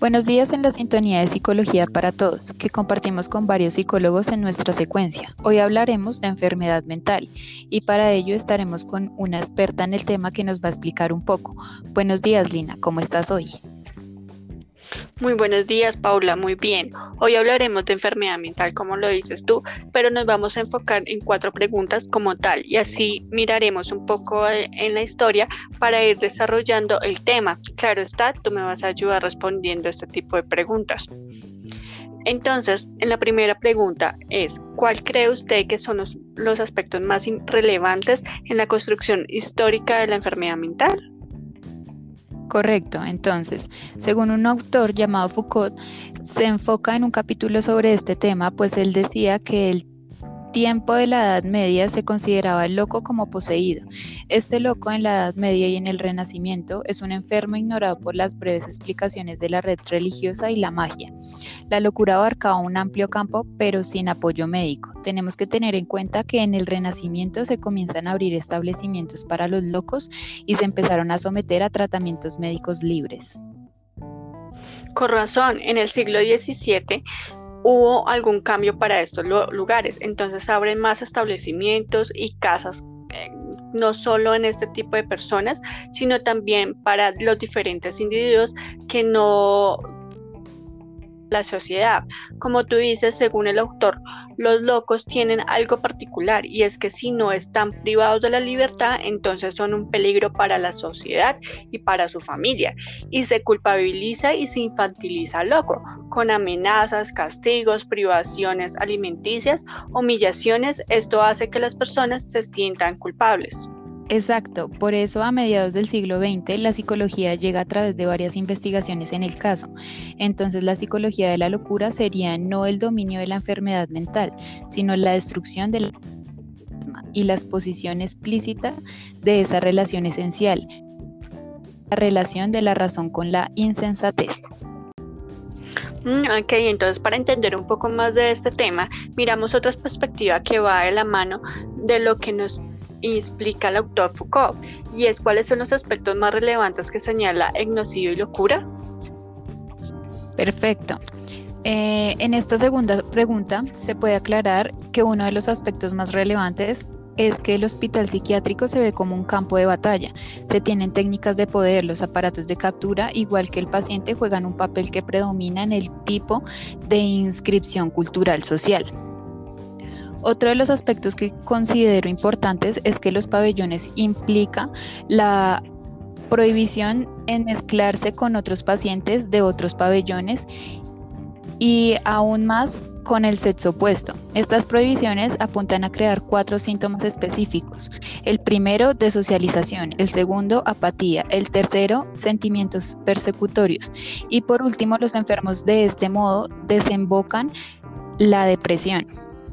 Buenos días en la sintonía de Psicología para Todos, que compartimos con varios psicólogos en nuestra secuencia. Hoy hablaremos de enfermedad mental y para ello estaremos con una experta en el tema que nos va a explicar un poco. Buenos días, Lina, ¿cómo estás hoy? Muy buenos días, Paula. Muy bien. Hoy hablaremos de enfermedad mental, como lo dices tú, pero nos vamos a enfocar en cuatro preguntas como tal y así miraremos un poco eh, en la historia para ir desarrollando el tema. Claro está, tú me vas a ayudar respondiendo este tipo de preguntas. Entonces, en la primera pregunta es, ¿cuál cree usted que son los, los aspectos más relevantes en la construcción histórica de la enfermedad mental? Correcto, entonces, según un autor llamado Foucault, se enfoca en un capítulo sobre este tema, pues él decía que el tiempo de la Edad Media se consideraba el loco como poseído. Este loco en la Edad Media y en el Renacimiento es un enfermo ignorado por las breves explicaciones de la red religiosa y la magia. La locura abarcaba un amplio campo, pero sin apoyo médico. Tenemos que tener en cuenta que en el Renacimiento se comienzan a abrir establecimientos para los locos y se empezaron a someter a tratamientos médicos libres. Con razón, en el siglo XVII hubo algún cambio para estos lugares. Entonces abren más establecimientos y casas, eh, no solo en este tipo de personas, sino también para los diferentes individuos que no la sociedad. Como tú dices, según el autor, los locos tienen algo particular y es que si no están privados de la libertad, entonces son un peligro para la sociedad y para su familia. Y se culpabiliza y se infantiliza al loco con amenazas, castigos, privaciones alimenticias, humillaciones. Esto hace que las personas se sientan culpables. Exacto, por eso a mediados del siglo XX la psicología llega a través de varias investigaciones en el caso. Entonces la psicología de la locura sería no el dominio de la enfermedad mental, sino la destrucción de la y la exposición explícita de esa relación esencial, la relación de la razón con la insensatez. Mm, ok, entonces para entender un poco más de este tema, miramos otra perspectiva que va de la mano de lo que nos explica el autor Foucault, y es cuáles son los aspectos más relevantes que señala etnocidio y locura. Perfecto. Eh, en esta segunda pregunta se puede aclarar que uno de los aspectos más relevantes es que el hospital psiquiátrico se ve como un campo de batalla. Se tienen técnicas de poder, los aparatos de captura, igual que el paciente, juegan un papel que predomina en el tipo de inscripción cultural social. Otro de los aspectos que considero importantes es que los pabellones implica la prohibición en mezclarse con otros pacientes de otros pabellones y aún más con el sexo opuesto. Estas prohibiciones apuntan a crear cuatro síntomas específicos. El primero, desocialización. El segundo, apatía. El tercero, sentimientos persecutorios. Y por último, los enfermos de este modo desembocan la depresión.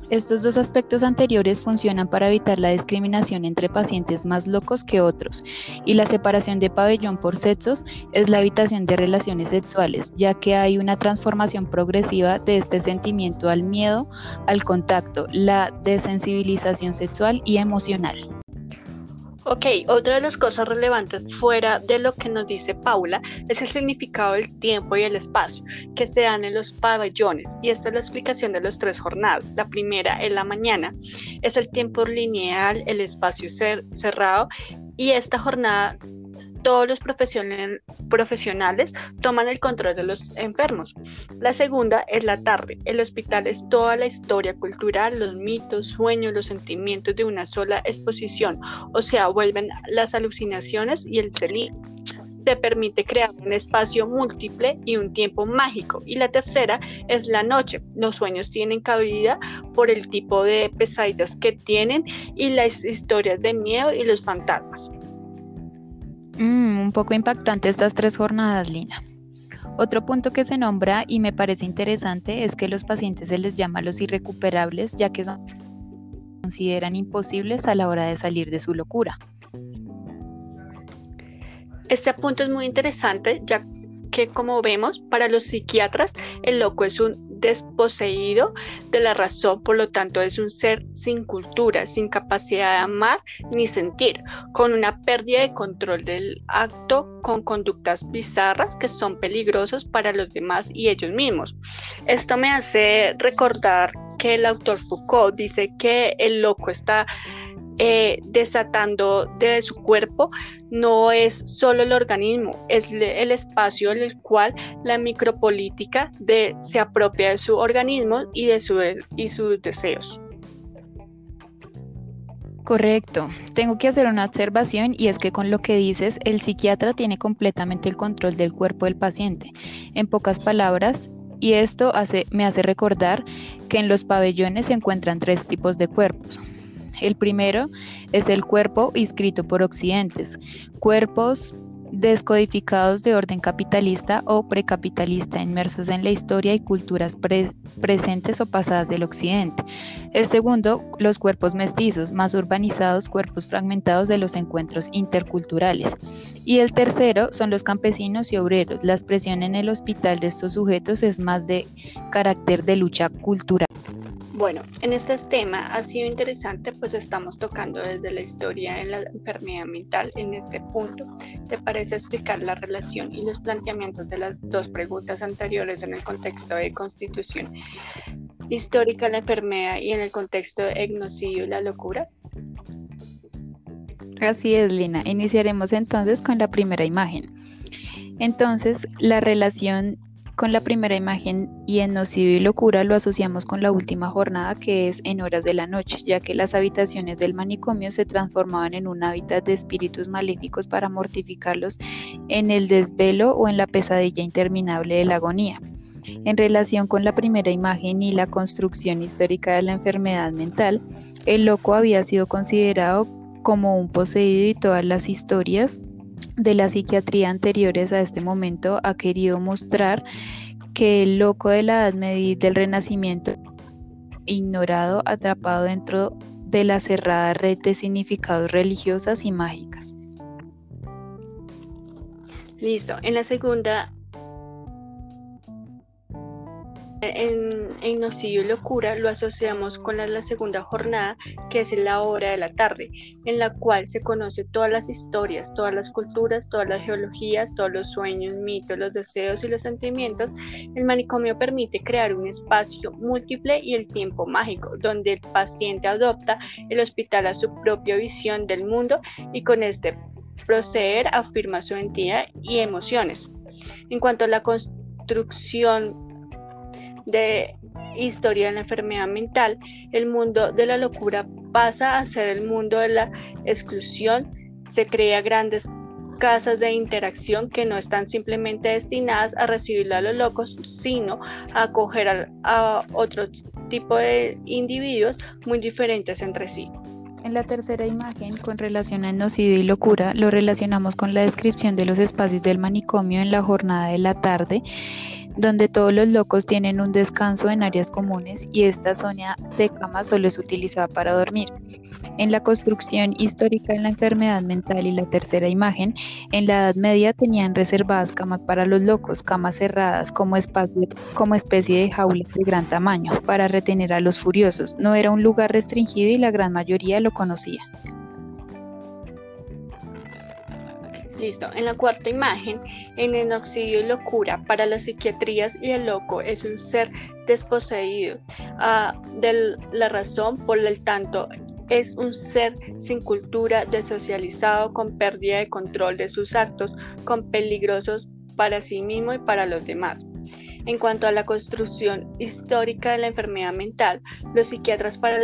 Estos dos aspectos anteriores funcionan para evitar la discriminación entre pacientes más locos que otros, y la separación de pabellón por sexos es la evitación de relaciones sexuales, ya que hay una transformación progresiva de este sentimiento al miedo, al contacto, la desensibilización sexual y emocional. Ok, otra de las cosas relevantes fuera de lo que nos dice Paula es el significado del tiempo y el espacio que se dan en los pabellones. Y esta es la explicación de las tres jornadas. La primera en la mañana es el tiempo lineal, el espacio cerrado y esta jornada todos los profesionales toman el control de los enfermos. La segunda es la tarde. El hospital es toda la historia cultural, los mitos, sueños, los sentimientos de una sola exposición, o sea, vuelven las alucinaciones y el delirio te permite crear un espacio múltiple y un tiempo mágico. Y la tercera es la noche. Los sueños tienen cabida por el tipo de pesadillas que tienen y las historias de miedo y los fantasmas. Mm, un poco impactante estas tres jornadas, Lina. Otro punto que se nombra y me parece interesante es que los pacientes se les llama los irrecuperables ya que son consideran imposibles a la hora de salir de su locura. Este punto es muy interesante ya que como vemos para los psiquiatras el loco es un desposeído de la razón, por lo tanto es un ser sin cultura, sin capacidad de amar ni sentir, con una pérdida de control del acto, con conductas bizarras que son peligrosos para los demás y ellos mismos. Esto me hace recordar que el autor Foucault dice que el loco está eh, desatando de su cuerpo no es solo el organismo, es el espacio en el cual la micropolítica se apropia de su organismo y de su, y sus deseos. Correcto. Tengo que hacer una observación y es que con lo que dices, el psiquiatra tiene completamente el control del cuerpo del paciente. En pocas palabras, y esto me hace recordar que en los pabellones se encuentran tres tipos de cuerpos. El primero es el cuerpo inscrito por occidentes, cuerpos descodificados de orden capitalista o precapitalista, inmersos en la historia y culturas presentes o pasadas del occidente. El segundo, los cuerpos mestizos, más urbanizados, cuerpos fragmentados de los encuentros interculturales. Y el tercero son los campesinos y obreros. La expresión en el hospital de estos sujetos es más de carácter de lucha cultural. Bueno, en este tema ha sido interesante, pues estamos tocando desde la historia de la enfermedad mental en este punto. ¿Te parece explicar la relación y los planteamientos de las dos preguntas anteriores en el contexto de constitución histórica de la enfermedad y en el contexto de etnocidio y la locura? Así es, Lina. Iniciaremos entonces con la primera imagen. Entonces, la relación con la primera imagen y en Nocivo y Locura lo asociamos con la última jornada que es en horas de la noche, ya que las habitaciones del manicomio se transformaban en un hábitat de espíritus maléficos para mortificarlos en el desvelo o en la pesadilla interminable de la agonía. En relación con la primera imagen y la construcción histórica de la enfermedad mental, el loco había sido considerado como un poseído y todas las historias de la psiquiatría anteriores a este momento ha querido mostrar que el loco de la Edad Media del Renacimiento, ignorado, atrapado dentro de la cerrada red de significados religiosas y mágicas. Listo. En la segunda en y Locura lo asociamos con la, segunda jornada, que es la hora de la tarde, en la cual se conoce todas las historias, todas las culturas, todas las geologías, todos los sueños, mitos, los deseos y los sentimientos. El manicomio permite crear un espacio múltiple y el tiempo mágico, donde el paciente adopta el hospital a su propia visión del mundo y con este proceder afirma su entidad y emociones. En cuanto a la construcción de historia de la enfermedad mental, el mundo de la locura pasa a ser el mundo de la exclusión, se crea grandes casas de interacción que no están simplemente destinadas a recibir a los locos, sino a acoger a, otro tipo de individuos muy diferentes entre sí. En la tercera imagen, con relación a nocido y locura, lo relacionamos con la descripción de los espacios del manicomio en la jornada de la tarde donde todos los locos tienen un descanso en áreas comunes y esta zona de cama solo es utilizada para dormir. En la construcción histórica de la enfermedad mental y la tercera imagen, en la Edad Media tenían reservadas camas para los locos, camas cerradas como, como especie de jaula de gran tamaño para retener a los furiosos. No era un lugar restringido y la gran mayoría lo conocía. Listo. En la cuarta imagen, en el y locura, para las psiquiatrías y el loco es un ser desposeído uh, de la razón, por el tanto, es un ser sin cultura, desocializado, con pérdida de control de sus actos, con peligrosos para sí mismo y para los demás. En cuanto a la construcción histórica de la enfermedad mental, los psiquiatras para,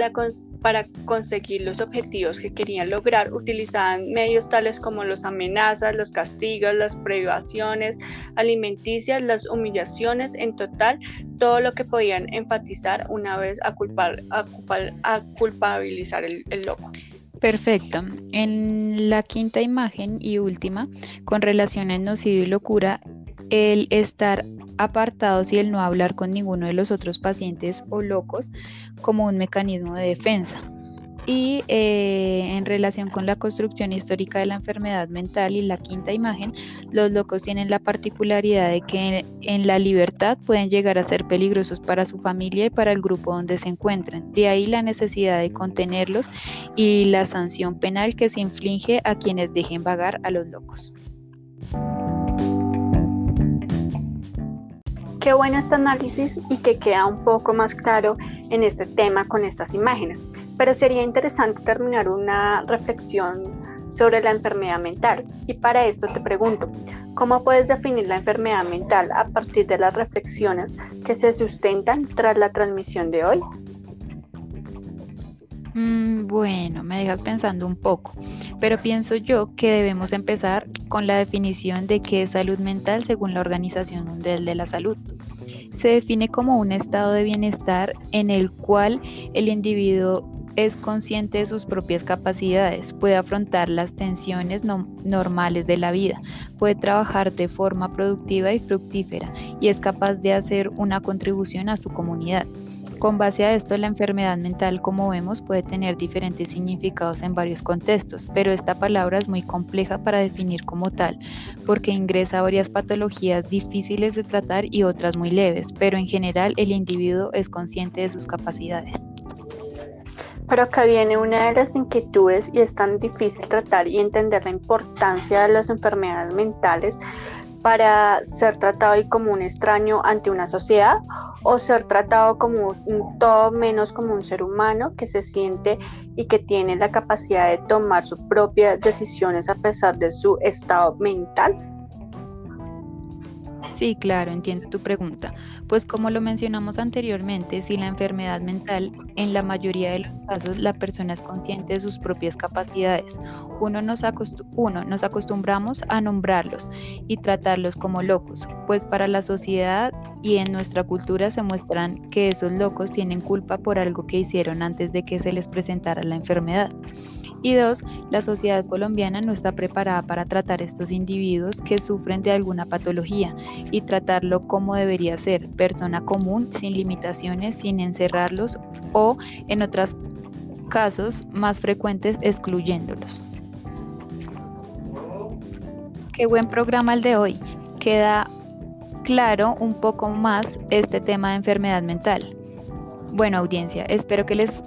para conseguir los objetivos que querían lograr utilizaban medios tales como las amenazas, los castigos, las privaciones alimenticias, las humillaciones, en total, todo lo que podían enfatizar una vez a, culpar, a, culpabilizar el, loco. Perfecto. En la quinta imagen y última, con relación a nocivo y locura, el estar apartados y el no hablar con ninguno de los otros pacientes o locos como un mecanismo de defensa. Y eh, en relación con la construcción histórica de la enfermedad mental y la quinta imagen, los locos tienen la particularidad de que en, la libertad pueden llegar a ser peligrosos para su familia y para el grupo donde se encuentren. De ahí la necesidad de contenerlos y la sanción penal que se inflige a quienes dejen vagar a los locos. Qué bueno este análisis y que queda un poco más claro en este tema con estas imágenes. Pero sería interesante terminar una reflexión sobre la enfermedad mental. Y para esto te pregunto, ¿cómo puedes definir la enfermedad mental a partir de las reflexiones que se sustentan tras la transmisión de hoy? Mm, bueno, me dejas pensando un poco, pero pienso yo que debemos empezar con la definición de qué es salud mental según la Organización Mundial de la Salud. Se define como un estado de bienestar en el cual el individuo es consciente de sus propias capacidades, puede afrontar las tensiones normales de la vida, puede trabajar de forma productiva y fructífera y es capaz de hacer una contribución a su comunidad. Con base a esto, la enfermedad mental, como vemos, puede tener diferentes significados en varios contextos, pero esta palabra es muy compleja para definir como tal, porque ingresa varias patologías difíciles de tratar y otras muy leves, pero en general el individuo es consciente de sus capacidades. Pero acá viene una de las inquietudes y es tan difícil tratar y entender la importancia de las enfermedades mentales para ser tratado como un extraño ante una sociedad o ser tratado como un, todo menos como un ser humano que se siente y que tiene la capacidad de tomar sus propias decisiones a pesar de su estado mental? Sí, claro, entiendo tu pregunta. Pues como lo mencionamos anteriormente, si la enfermedad mental, en la mayoría de los casos la persona es consciente de sus propias capacidades. Uno nos, uno, nos acostumbramos a nombrarlos y tratarlos como locos, pues para la sociedad y en nuestra cultura se muestran que esos locos tienen culpa por algo que hicieron antes de que se les presentara la enfermedad. Y dos, la sociedad colombiana no está preparada para tratar estos individuos que sufren de alguna patología y tratarlo como debería ser, persona común, sin limitaciones, sin encerrarlos o, en otros casos más frecuentes, excluyéndolos. Qué buen programa el de hoy. Queda claro un poco más este tema de enfermedad mental. Bueno, audiencia, espero que les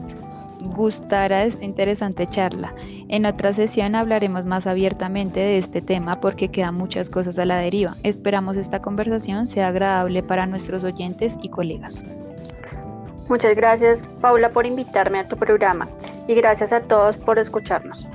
gustara esta interesante charla. En otra sesión hablaremos más abiertamente de este tema porque quedan muchas cosas a la deriva. Esperamos esta conversación sea agradable para nuestros oyentes y colegas. Muchas gracias Paula por invitarme a tu programa y gracias a todos por escucharnos.